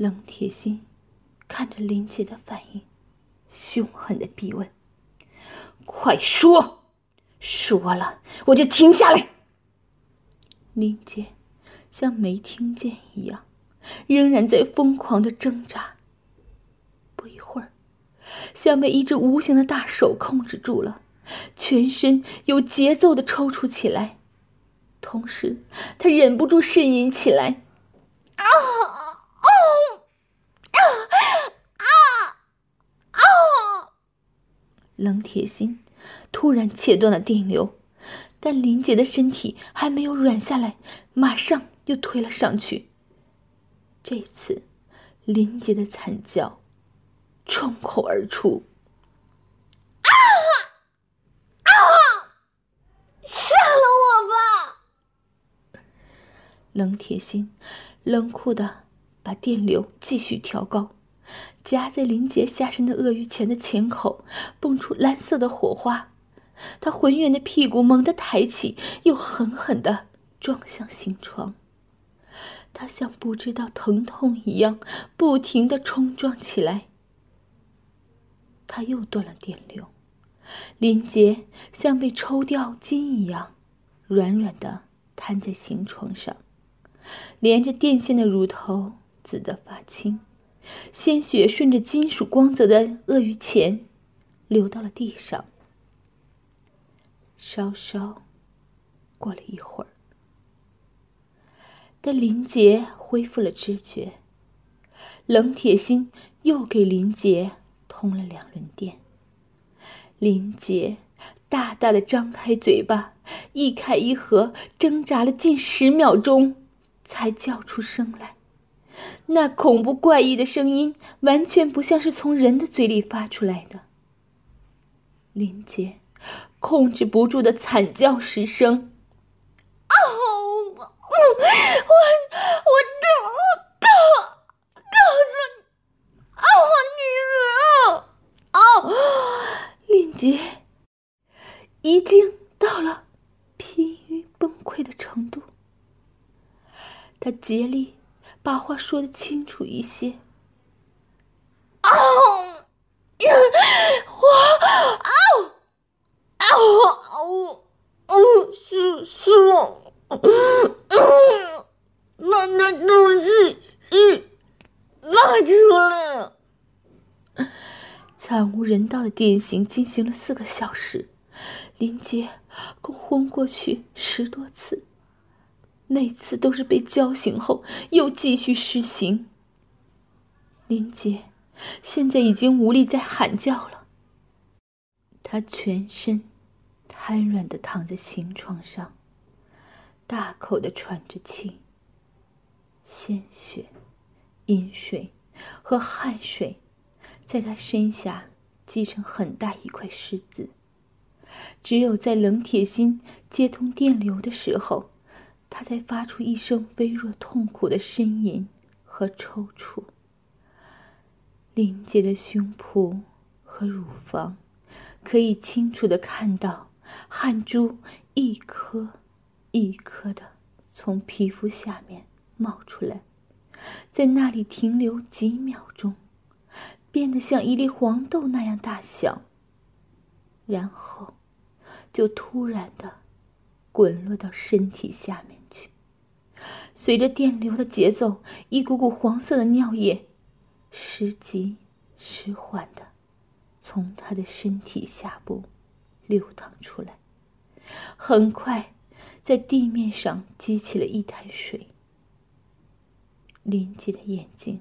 冷铁心看着林杰的反应，凶狠的逼问：“快说，说了我就停下来。”林杰像没听见一样，仍然在疯狂的挣扎。不一会儿，像被一只无形的大手控制住了，全身有节奏的抽搐起来，同时他忍不住呻吟起来：“啊！”冷铁心突然切断了电流，但林杰的身体还没有软下来，马上又推了上去。这次，林杰的惨叫冲口而出：“啊啊！杀了我吧！”冷铁心冷酷的把电流继续调高。夹在林杰下身的鳄鱼钳的钳口蹦出蓝色的火花，他浑圆的屁股猛地抬起，又狠狠地撞向行床。他像不知道疼痛一样，不停地冲撞起来。他又断了电流，林杰像被抽掉筋一样，软软的瘫在行床上，连着电线的乳头紫得发青。鲜血顺着金属光泽的鳄鱼钳流到了地上。稍稍过了一会儿，但林杰恢复了知觉，冷铁心又给林杰通了两轮电。林杰大大的张开嘴巴，一开一合，挣扎了近十秒钟，才叫出声来。那恐怖怪异的声音完全不像是从人的嘴里发出来的。林杰控制不住的惨叫失声：“啊！我我我告告告诉你，啊！女人啊！”林杰已经到了濒于崩溃的程度，他竭力。把话的清楚一些。啊！我啊！啊！哦哦，是是我。把那东西是拿出来。惨无人道的电刑进行了四个小时，林杰共昏过去十多次。每次都是被叫醒后又继续施行。林杰现在已经无力再喊叫了，他全身瘫软的躺在行床上，大口的喘着气。鲜血、饮水和汗水在他身下积成很大一块石子，只有在冷铁心接通电流的时候。他才发出一声微弱、痛苦的呻吟和抽搐。林杰的胸脯和乳房可以清楚的看到汗珠一颗一颗的从皮肤下面冒出来，在那里停留几秒钟，变得像一粒黄豆那样大小，然后就突然的滚落到身体下面。随着电流的节奏，一股股黄色的尿液，时急时缓的从他的身体下部流淌出来，很快在地面上激起了一滩水。林杰的眼睛，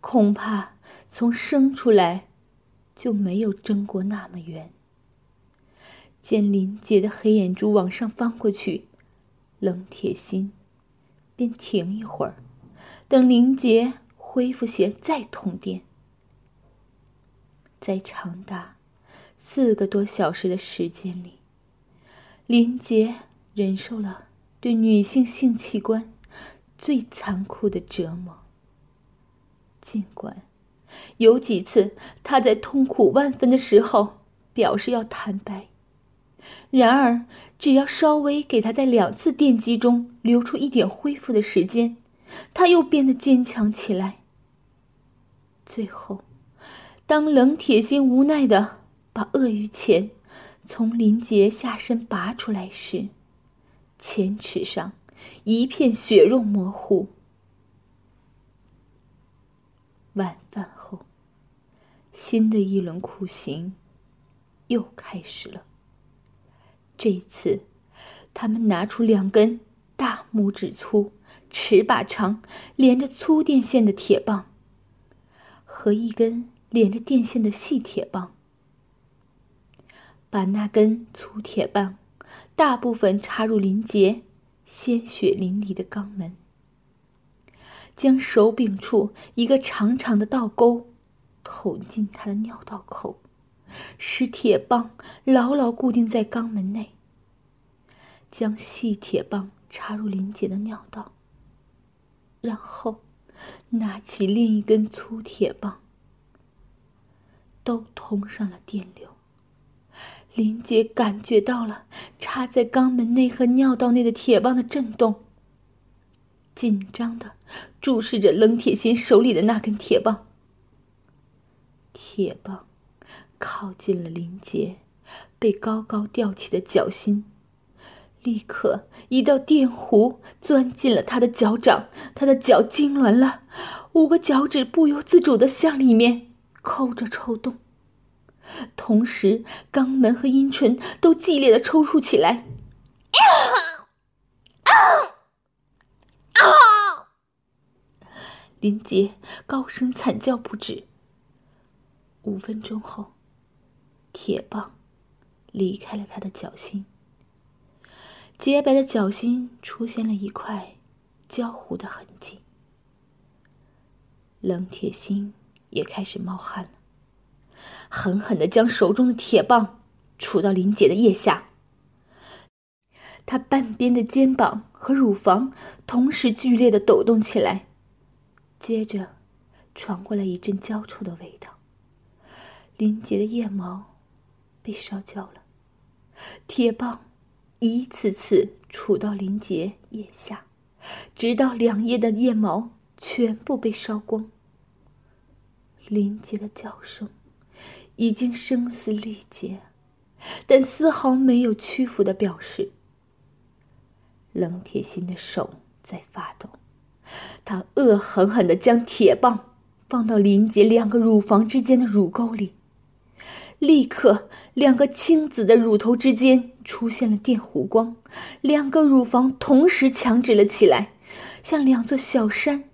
恐怕从生出来就没有睁过那么圆。见林杰的黑眼珠往上翻过去，冷铁心。便停一会儿，等林杰恢复些再通电。在长达四个多小时的时间里，林杰忍受了对女性性器官最残酷的折磨。尽管有几次他在痛苦万分的时候表示要坦白。然而，只要稍微给他在两次电击中留出一点恢复的时间，他又变得坚强起来，最后，当冷铁心无奈的把鳄鱼钳从林杰下身拔出来时，前齿上一片血肉模糊。晚饭后，新的一轮酷刑又开始了。这一次，他们拿出两根大拇指粗、尺把长、连着粗电线的铁棒，和一根连着电线的细铁棒，把那根粗铁棒大部分插入林杰鲜血淋漓的肛门。将手柄处一个长长的倒钩捅进他的尿道口，使铁棒牢牢固定在肛门内。将细铁棒插入林杰的尿道，然后拿起另一根粗铁棒，都通上了电流。林杰感觉到了插在肛门内和尿道内的铁棒的震动。紧张的注视着冷铁心手里的那根铁棒。铁棒靠近了林杰被高高吊起的脚心，立刻一道电弧钻进了他的脚掌，他的脚痉挛了，五个脚趾不由自主的向里面抠着抽动，同时肛门和阴唇都剧烈的抽搐起来。啊！林杰高声惨叫不止。五分钟后，铁棒离开了他的脚心，洁白的脚心出现了一块焦糊的痕迹。冷铁心也开始冒汗了，狠狠的将手中的铁棒杵到林杰的腋下。他半边的肩膀和乳房同时剧烈的抖动起来，接着传过来一阵焦臭的味道。林杰的腋毛被烧焦了，铁棒一次次杵到林杰腋下，直到两腋的腋毛全部被烧光。林杰的叫声已经声嘶力竭，但丝毫没有屈服的表示。冷铁心的手在发抖，他恶狠狠地将铁棒放到林杰两个乳房之间的乳沟里，立刻，两个青紫的乳头之间出现了电弧光，两个乳房同时强直了起来，像两座小山，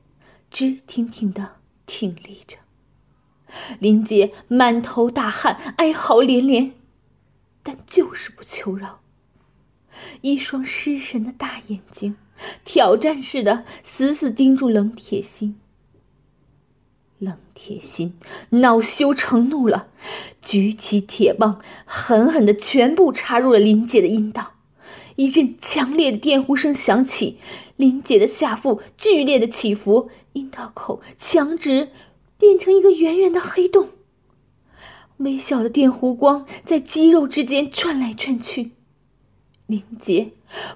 直挺挺的挺立着。林杰满头大汗，哀嚎连连，但就是不求饶。一双失神的大眼睛，挑战似的死死盯住冷铁心。冷铁心恼羞成怒了，举起铁棒，狠狠的全部插入了林姐的阴道。一阵强烈的电弧声响起，林姐的下腹剧烈的起伏，阴道口强直，变成一个圆圆的黑洞。微小的电弧光在肌肉之间转来转去。林杰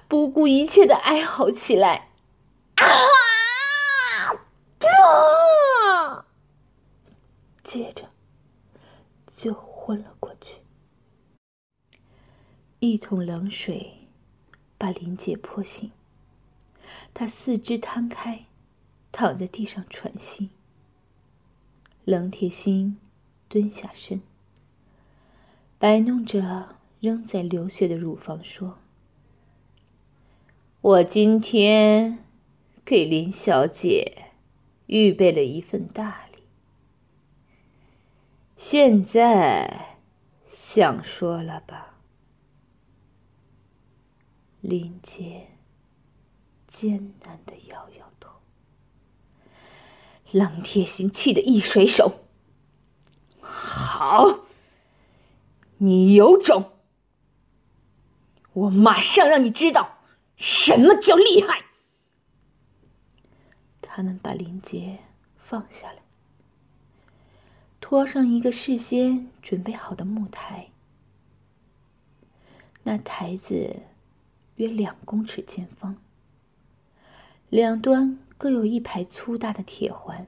不顾一切的哀嚎起来，啊！接着就昏了过去。一桶冷水把林姐泼醒，她四肢摊开，躺在地上喘息。冷铁心蹲下身，摆弄着。仍在流血的乳房说：“我今天给林小姐预备了一份大礼，现在想说了吧？”林杰艰难的摇摇头。冷铁心气得一甩手：“好，你有种！”我马上让你知道什么叫厉害！他们把林杰放下来，拖上一个事先准备好的木台。那台子约两公尺见方，两端各有一排粗大的铁环。